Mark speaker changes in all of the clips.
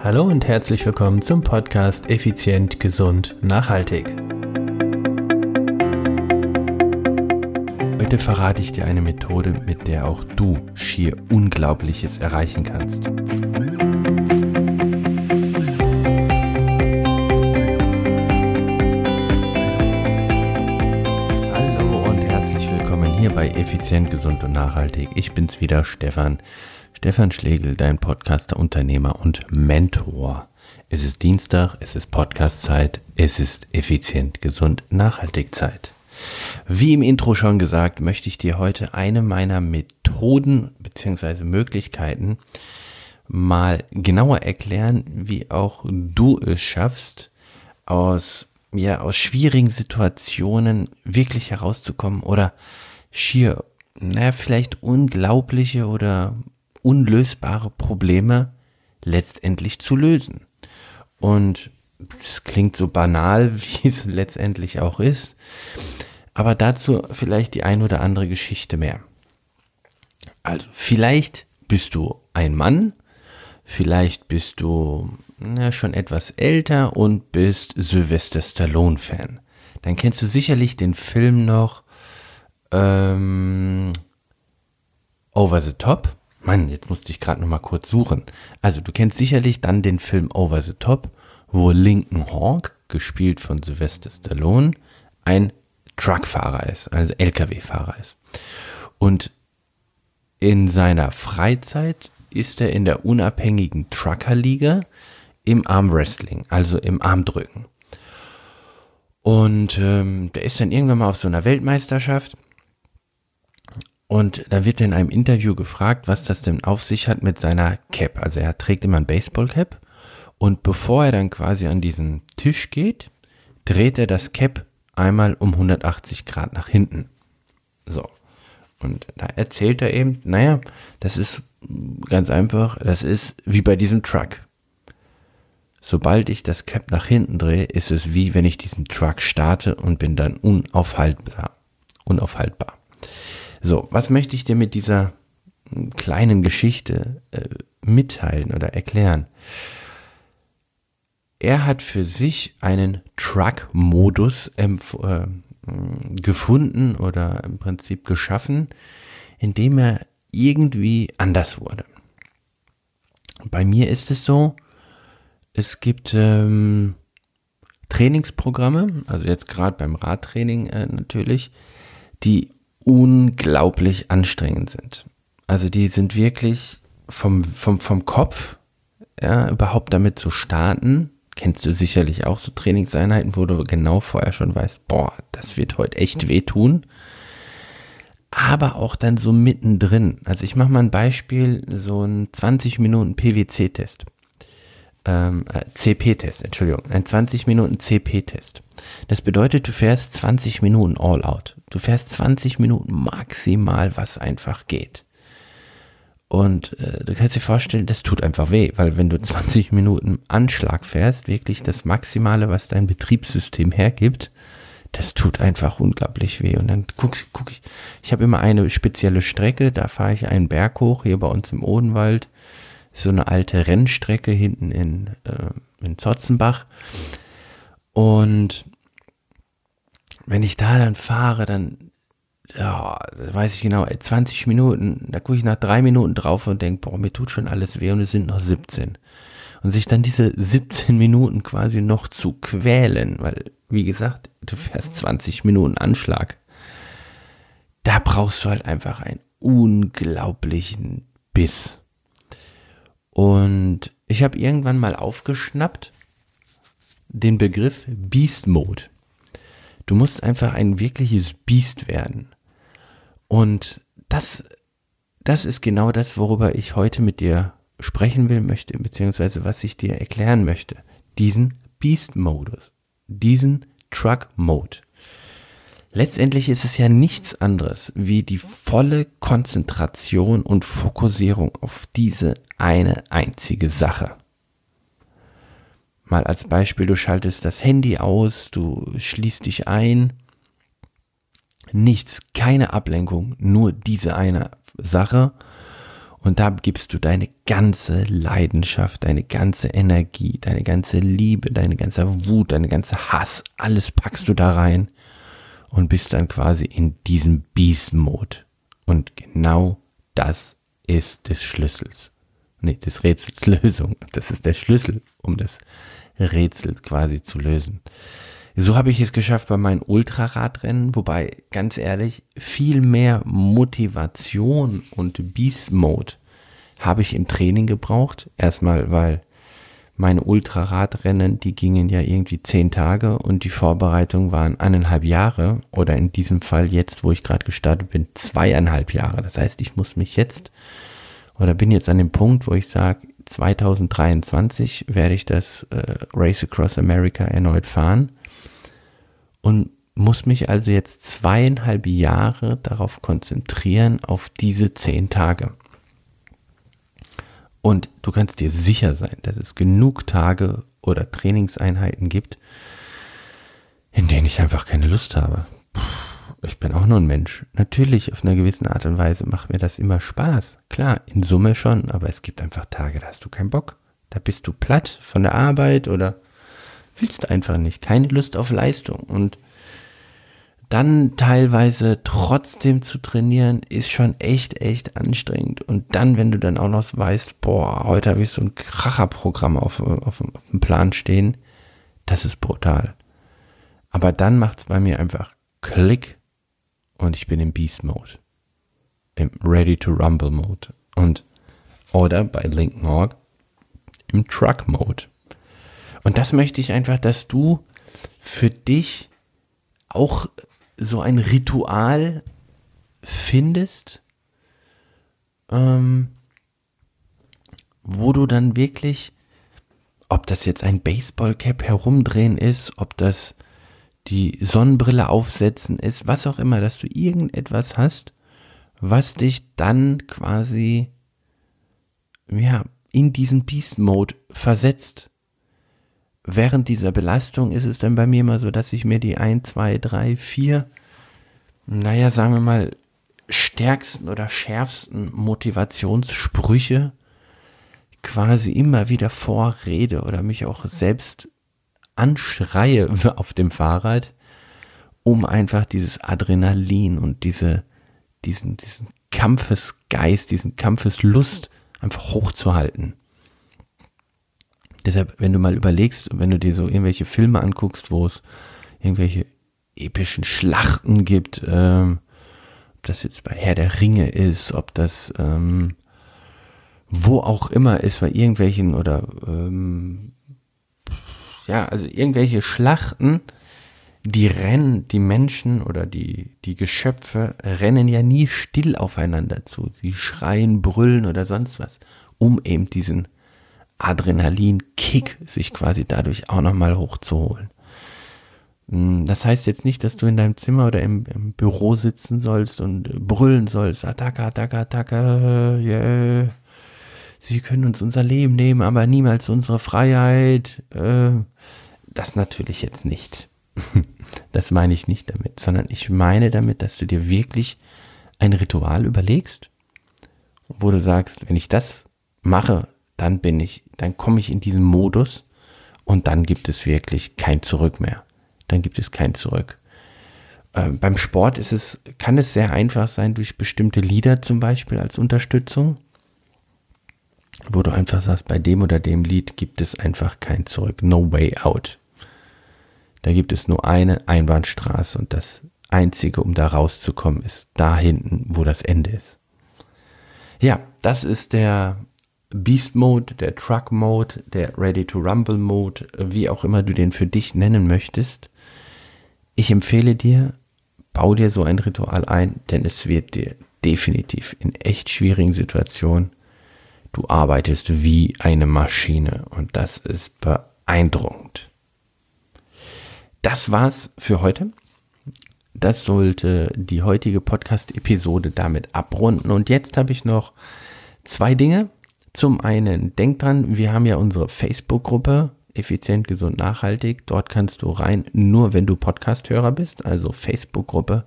Speaker 1: Hallo und herzlich willkommen zum Podcast Effizient, Gesund, Nachhaltig. Heute verrate ich dir eine Methode, mit der auch du schier Unglaubliches erreichen kannst. Hallo und herzlich willkommen hier bei Effizient, Gesund und Nachhaltig. Ich bin's wieder, Stefan. Stefan Schlegel, dein Podcaster, Unternehmer und Mentor. Es ist Dienstag, es ist Podcastzeit, es ist effizient, gesund, nachhaltig Zeit. Wie im Intro schon gesagt, möchte ich dir heute eine meiner Methoden bzw. Möglichkeiten mal genauer erklären, wie auch du es schaffst, aus, ja, aus schwierigen Situationen wirklich herauszukommen oder schier, naja, vielleicht unglaubliche oder unlösbare Probleme letztendlich zu lösen. Und es klingt so banal, wie es letztendlich auch ist, aber dazu vielleicht die ein oder andere Geschichte mehr. Also vielleicht bist du ein Mann, vielleicht bist du na, schon etwas älter und bist Sylvester Stallone-Fan. Dann kennst du sicherlich den Film noch ähm, Over the Top Mann, jetzt musste ich gerade noch mal kurz suchen. Also, du kennst sicherlich dann den Film Over the Top, wo Lincoln Hawk, gespielt von Sylvester Stallone, ein Truckfahrer ist, also LKW-Fahrer ist. Und in seiner Freizeit ist er in der unabhängigen Truckerliga im Armwrestling, also im Armdrücken. Und ähm, der ist dann irgendwann mal auf so einer Weltmeisterschaft und da wird er in einem Interview gefragt, was das denn auf sich hat mit seiner Cap. Also er trägt immer ein Baseballcap. Und bevor er dann quasi an diesen Tisch geht, dreht er das Cap einmal um 180 Grad nach hinten. So. Und da erzählt er eben, naja, das ist ganz einfach, das ist wie bei diesem Truck. Sobald ich das Cap nach hinten drehe, ist es wie wenn ich diesen Truck starte und bin dann unaufhaltbar. Unaufhaltbar. So, was möchte ich dir mit dieser kleinen Geschichte äh, mitteilen oder erklären? Er hat für sich einen Truck-Modus äh, gefunden oder im Prinzip geschaffen, indem er irgendwie anders wurde. Bei mir ist es so, es gibt ähm, Trainingsprogramme, also jetzt gerade beim Radtraining äh, natürlich, die unglaublich anstrengend sind. Also die sind wirklich vom, vom, vom Kopf, ja, überhaupt damit zu starten, kennst du sicherlich auch so Trainingseinheiten, wo du genau vorher schon weißt, boah, das wird heute echt wehtun. Aber auch dann so mittendrin. Also ich mache mal ein Beispiel, so ein 20 Minuten PWC-Test ähm, äh, CP-Test, Entschuldigung, ein 20 Minuten CP-Test. Das bedeutet, du fährst 20 Minuten all out. Du fährst 20 Minuten maximal, was einfach geht. Und äh, du kannst dir vorstellen, das tut einfach weh, weil wenn du 20 Minuten Anschlag fährst, wirklich das Maximale, was dein Betriebssystem hergibt, das tut einfach unglaublich weh. Und dann guck, guck ich, ich habe immer eine spezielle Strecke, da fahre ich einen Berg hoch, hier bei uns im Odenwald so eine alte Rennstrecke hinten in, äh, in Zotzenbach. Und wenn ich da dann fahre, dann ja, weiß ich genau, 20 Minuten, da gucke ich nach drei Minuten drauf und denke, boah, mir tut schon alles weh und es sind noch 17. Und sich dann diese 17 Minuten quasi noch zu quälen, weil, wie gesagt, du fährst 20 Minuten Anschlag. Da brauchst du halt einfach einen unglaublichen Biss. Und ich habe irgendwann mal aufgeschnappt den Begriff Beast Mode. Du musst einfach ein wirkliches Biest werden. Und das, das ist genau das, worüber ich heute mit dir sprechen will möchte, beziehungsweise was ich dir erklären möchte. Diesen Beast-Modus, diesen Truck-Mode. Letztendlich ist es ja nichts anderes wie die volle Konzentration und Fokussierung auf diese eine einzige Sache. Mal als Beispiel, du schaltest das Handy aus, du schließt dich ein. Nichts, keine Ablenkung, nur diese eine Sache. Und da gibst du deine ganze Leidenschaft, deine ganze Energie, deine ganze Liebe, deine ganze Wut, deine ganze Hass, alles packst du da rein und bist dann quasi in diesem Beast-Mode. Und genau das ist des Schlüssels. Nee, des Rätsels Lösung. Das ist der Schlüssel, um das Rätsel quasi zu lösen. So habe ich es geschafft bei meinen Ultraradrennen, wobei ganz ehrlich, viel mehr Motivation und Beast Mode habe ich im Training gebraucht. Erstmal, weil meine Ultraradrennen, die gingen ja irgendwie zehn Tage und die Vorbereitung waren eineinhalb Jahre oder in diesem Fall jetzt, wo ich gerade gestartet bin, zweieinhalb Jahre. Das heißt, ich muss mich jetzt oder bin jetzt an dem Punkt, wo ich sage, 2023 werde ich das äh, Race Across America erneut fahren und muss mich also jetzt zweieinhalb Jahre darauf konzentrieren, auf diese zehn Tage. Und du kannst dir sicher sein, dass es genug Tage oder Trainingseinheiten gibt, in denen ich einfach keine Lust habe. Ich bin auch nur ein Mensch. Natürlich, auf einer gewissen Art und Weise macht mir das immer Spaß. Klar, in Summe schon, aber es gibt einfach Tage, da hast du keinen Bock. Da bist du platt von der Arbeit oder willst einfach nicht. Keine Lust auf Leistung. Und dann teilweise trotzdem zu trainieren, ist schon echt, echt anstrengend. Und dann, wenn du dann auch noch weißt, boah, heute habe ich so ein Kracherprogramm auf, auf, auf dem Plan stehen, das ist brutal. Aber dann macht es bei mir einfach Klick und ich bin im Beast Mode. Im Ready to Rumble Mode. Und oder bei Linken Org im Truck Mode. Und das möchte ich einfach, dass du für dich auch so ein Ritual findest, ähm, wo du dann wirklich, ob das jetzt ein Baseballcap herumdrehen ist, ob das die Sonnenbrille aufsetzen ist, was auch immer, dass du irgendetwas hast, was dich dann quasi ja, in diesen Beast Mode versetzt während dieser Belastung ist es dann bei mir immer so, dass ich mir die ein, zwei, drei, vier, naja, sagen wir mal, stärksten oder schärfsten Motivationssprüche quasi immer wieder vorrede oder mich auch selbst anschreie auf dem Fahrrad, um einfach dieses Adrenalin und diese, diesen, diesen Kampfesgeist, diesen Kampfeslust einfach hochzuhalten. Deshalb, wenn du mal überlegst, wenn du dir so irgendwelche Filme anguckst, wo es irgendwelche epischen Schlachten gibt, ähm, ob das jetzt bei Herr der Ringe ist, ob das ähm, wo auch immer ist, bei irgendwelchen oder ähm, ja, also irgendwelche Schlachten, die rennen, die Menschen oder die, die Geschöpfe rennen ja nie still aufeinander zu. Sie schreien, brüllen oder sonst was, um eben diesen Adrenalin-Kick sich quasi dadurch auch nochmal hochzuholen. Hm, das heißt jetzt nicht, dass du in deinem Zimmer oder im, im Büro sitzen sollst und brüllen sollst, Attacke, Attacke, Attacke, yeah. Sie können uns unser Leben nehmen, aber niemals unsere Freiheit. Äh, das natürlich jetzt nicht. Das meine ich nicht damit, sondern ich meine damit, dass du dir wirklich ein Ritual überlegst, wo du sagst, wenn ich das mache, dann bin ich, dann komme ich in diesen Modus und dann gibt es wirklich kein Zurück mehr. Dann gibt es kein Zurück. Äh, beim Sport ist es, kann es sehr einfach sein durch bestimmte Lieder zum Beispiel als Unterstützung, wo du einfach sagst, bei dem oder dem Lied gibt es einfach kein Zurück, no way out. Da gibt es nur eine Einbahnstraße und das einzige, um da rauszukommen, ist da hinten, wo das Ende ist. Ja, das ist der Beast Mode, der Truck Mode, der Ready to Rumble Mode, wie auch immer du den für dich nennen möchtest. Ich empfehle dir, bau dir so ein Ritual ein, denn es wird dir definitiv in echt schwierigen Situationen, du arbeitest wie eine Maschine und das ist beeindruckend. Das war's für heute. Das sollte die heutige Podcast-Episode damit abrunden. Und jetzt habe ich noch zwei Dinge, zum einen, denk dran, wir haben ja unsere Facebook-Gruppe, effizient, gesund, nachhaltig. Dort kannst du rein, nur wenn du Podcast-Hörer bist, also Facebook-Gruppe.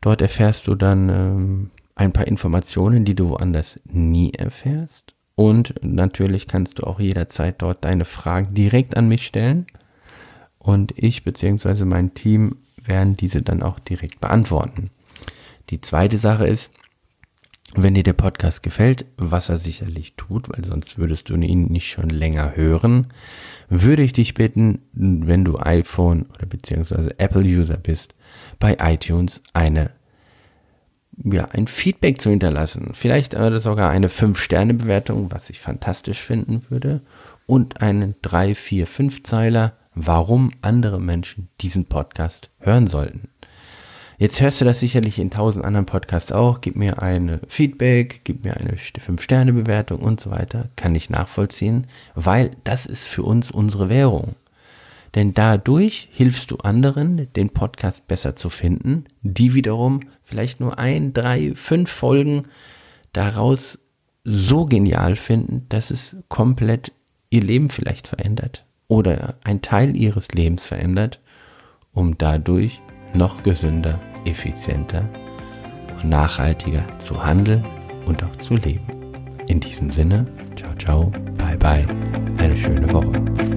Speaker 1: Dort erfährst du dann ähm, ein paar Informationen, die du woanders nie erfährst. Und natürlich kannst du auch jederzeit dort deine Fragen direkt an mich stellen. Und ich bzw. mein Team werden diese dann auch direkt beantworten. Die zweite Sache ist, wenn dir der Podcast gefällt, was er sicherlich tut, weil sonst würdest du ihn nicht schon länger hören, würde ich dich bitten, wenn du iPhone oder beziehungsweise Apple-User bist, bei iTunes eine ja, ein Feedback zu hinterlassen. Vielleicht sogar eine 5-Sterne-Bewertung, was ich fantastisch finden würde. Und einen 3, 4, 5 Zeiler, warum andere Menschen diesen Podcast hören sollten. Jetzt hörst du das sicherlich in tausend anderen Podcasts auch. Gib mir eine Feedback, gib mir eine 5-Sterne-Bewertung und so weiter. Kann ich nachvollziehen, weil das ist für uns unsere Währung. Denn dadurch hilfst du anderen, den Podcast besser zu finden, die wiederum vielleicht nur ein, drei, fünf Folgen daraus so genial finden, dass es komplett ihr Leben vielleicht verändert oder ein Teil ihres Lebens verändert, um dadurch noch gesünder effizienter und nachhaltiger zu handeln und auch zu leben. In diesem Sinne, ciao, ciao, bye, bye, eine schöne Woche.